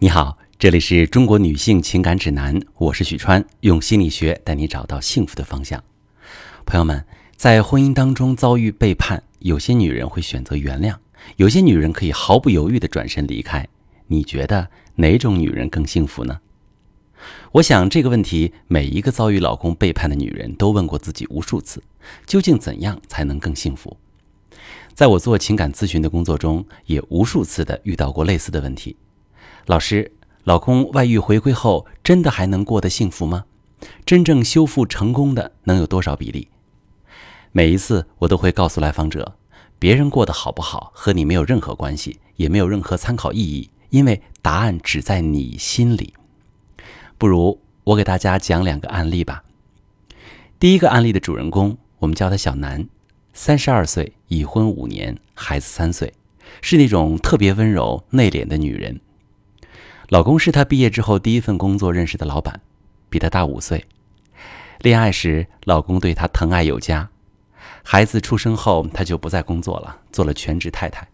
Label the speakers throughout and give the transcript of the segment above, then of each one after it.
Speaker 1: 你好，这里是中国女性情感指南，我是许川，用心理学带你找到幸福的方向。朋友们，在婚姻当中遭遇背叛，有些女人会选择原谅，有些女人可以毫不犹豫的转身离开。你觉得哪种女人更幸福呢？我想这个问题，每一个遭遇老公背叛的女人都问过自己无数次：究竟怎样才能更幸福？在我做情感咨询的工作中，也无数次的遇到过类似的问题。老师，老公外遇回归后，真的还能过得幸福吗？真正修复成功的能有多少比例？每一次我都会告诉来访者，别人过得好不好和你没有任何关系，也没有任何参考意义，因为答案只在你心里。不如我给大家讲两个案例吧。第一个案例的主人公，我们叫他小南，三十二岁，已婚五年，孩子三岁，是那种特别温柔内敛的女人。老公是她毕业之后第一份工作认识的老板，比她大五岁。恋爱时，老公对她疼爱有加。孩子出生后，她就不再工作了，做了全职太太。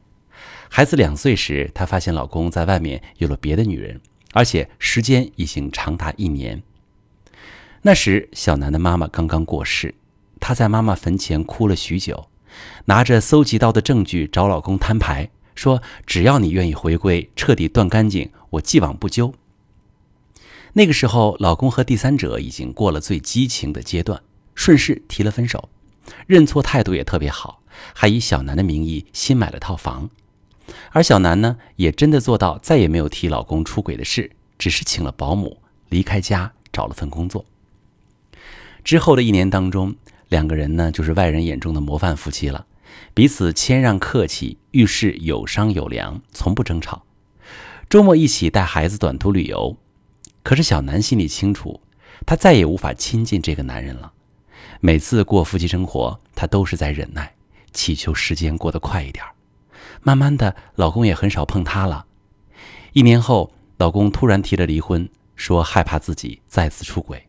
Speaker 1: 孩子两岁时，她发现老公在外面有了别的女人，而且时间已经长达一年。那时，小南的妈妈刚刚过世，她在妈妈坟前哭了许久，拿着搜集到的证据找老公摊牌。说：“只要你愿意回归，彻底断干净，我既往不咎。”那个时候，老公和第三者已经过了最激情的阶段，顺势提了分手，认错态度也特别好，还以小南的名义新买了套房。而小南呢，也真的做到再也没有提老公出轨的事，只是请了保姆，离开家找了份工作。之后的一年当中，两个人呢，就是外人眼中的模范夫妻了。彼此谦让客气，遇事有商有量，从不争吵。周末一起带孩子短途旅游。可是小南心里清楚，她再也无法亲近这个男人了。每次过夫妻生活，她都是在忍耐，祈求时间过得快一点。慢慢的，老公也很少碰她了。一年后，老公突然提了离婚，说害怕自己再次出轨，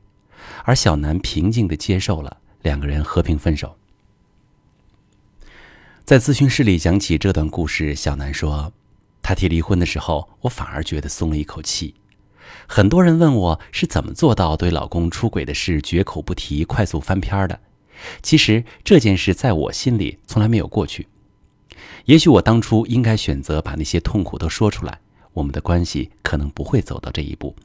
Speaker 1: 而小南平静的接受了，两个人和平分手。在咨询室里讲起这段故事，小南说：“他提离婚的时候，我反而觉得松了一口气。很多人问我是怎么做到对老公出轨的事绝口不提、快速翻篇的。其实这件事在我心里从来没有过去。也许我当初应该选择把那些痛苦都说出来，我们的关系可能不会走到这一步。”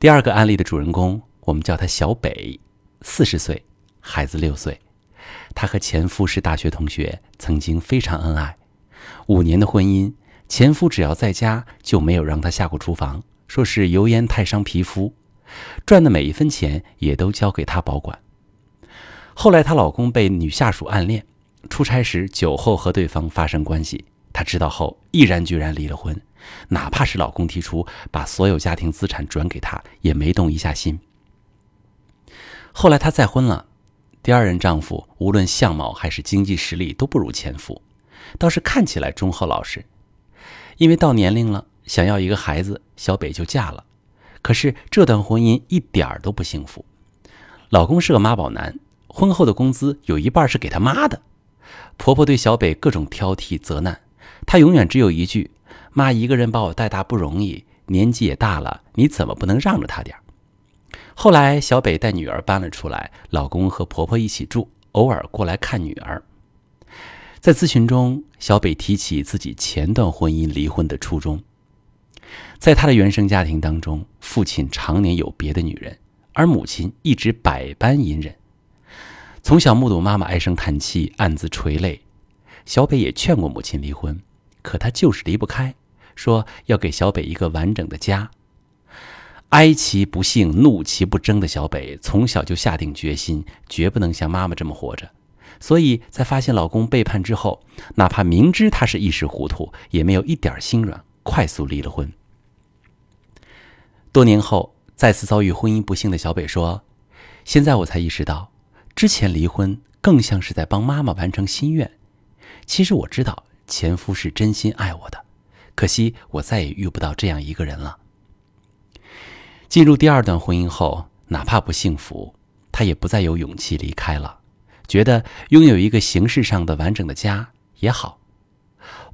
Speaker 1: 第二个案例的主人公，我们叫他小北，四十岁，孩子六岁。她和前夫是大学同学，曾经非常恩爱。五年的婚姻，前夫只要在家就没有让她下过厨房，说是油烟太伤皮肤。赚的每一分钱也都交给她保管。后来她老公被女下属暗恋，出差时酒后和对方发生关系，她知道后毅然决然离了婚，哪怕是老公提出把所有家庭资产转给她，也没动一下心。后来她再婚了。第二任丈夫无论相貌还是经济实力都不如前夫，倒是看起来忠厚老实。因为到年龄了，想要一个孩子，小北就嫁了。可是这段婚姻一点儿都不幸福。老公是个妈宝男，婚后的工资有一半是给他妈的。婆婆对小北各种挑剔责难，她永远只有一句：“妈一个人把我带大不容易，年纪也大了，你怎么不能让着她点儿？”后来，小北带女儿搬了出来，老公和婆婆一起住，偶尔过来看女儿。在咨询中，小北提起自己前段婚姻离婚的初衷。在他的原生家庭当中，父亲常年有别的女人，而母亲一直百般隐忍。从小目睹妈妈唉声叹气，暗自垂泪。小北也劝过母亲离婚，可她就是离不开，说要给小北一个完整的家。哀其不幸，怒其不争的小北，从小就下定决心，绝不能像妈妈这么活着。所以在发现老公背叛之后，哪怕明知他是一时糊涂，也没有一点心软，快速离了婚。多年后，再次遭遇婚姻不幸的小北说：“现在我才意识到，之前离婚更像是在帮妈妈完成心愿。其实我知道前夫是真心爱我的，可惜我再也遇不到这样一个人了。”进入第二段婚姻后，哪怕不幸福，她也不再有勇气离开了，觉得拥有一个形式上的完整的家也好。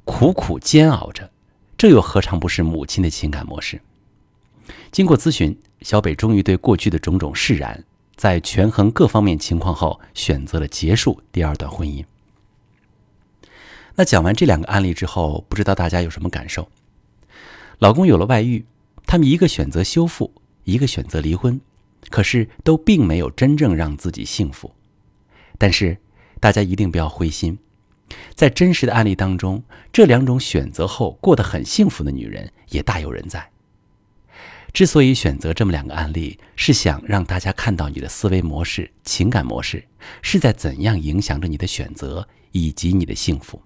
Speaker 1: 苦苦煎熬着，这又何尝不是母亲的情感模式？经过咨询，小北终于对过去的种种释然，在权衡各方面情况后，选择了结束第二段婚姻。那讲完这两个案例之后，不知道大家有什么感受？老公有了外遇，他们一个选择修复，一个选择离婚，可是都并没有真正让自己幸福。但是大家一定不要灰心，在真实的案例当中，这两种选择后过得很幸福的女人也大有人在。之所以选择这么两个案例，是想让大家看到你的思维模式、情感模式是在怎样影响着你的选择以及你的幸福。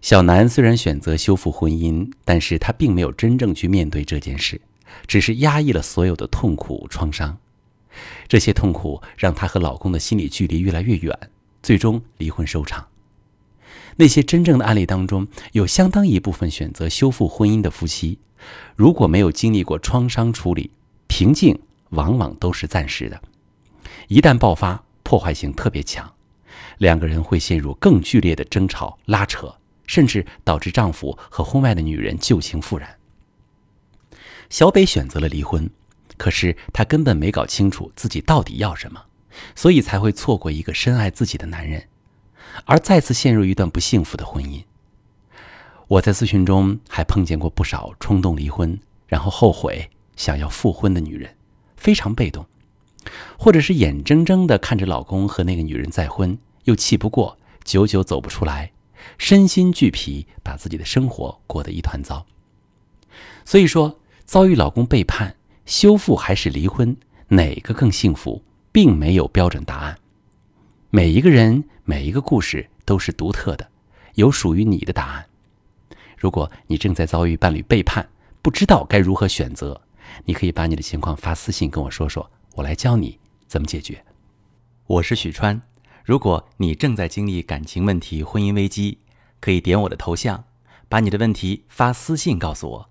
Speaker 1: 小南虽然选择修复婚姻，但是他并没有真正去面对这件事，只是压抑了所有的痛苦创伤。这些痛苦让她和老公的心理距离越来越远，最终离婚收场。那些真正的案例当中，有相当一部分选择修复婚姻的夫妻，如果没有经历过创伤处理，平静往往都是暂时的。一旦爆发，破坏性特别强，两个人会陷入更剧烈的争吵、拉扯。甚至导致丈夫和婚外的女人旧情复燃。小北选择了离婚，可是她根本没搞清楚自己到底要什么，所以才会错过一个深爱自己的男人，而再次陷入一段不幸福的婚姻。我在咨询中还碰见过不少冲动离婚，然后后悔想要复婚的女人，非常被动，或者是眼睁睁的看着老公和那个女人再婚，又气不过，久久走不出来。身心俱疲，把自己的生活过得一团糟。所以说，遭遇老公背叛，修复还是离婚，哪个更幸福，并没有标准答案。每一个人，每一个故事都是独特的，有属于你的答案。如果你正在遭遇伴侣背叛，不知道该如何选择，你可以把你的情况发私信跟我说说，我来教你怎么解决。我是许川。如果你正在经历感情问题、婚姻危机，可以点我的头像，把你的问题发私信告诉我，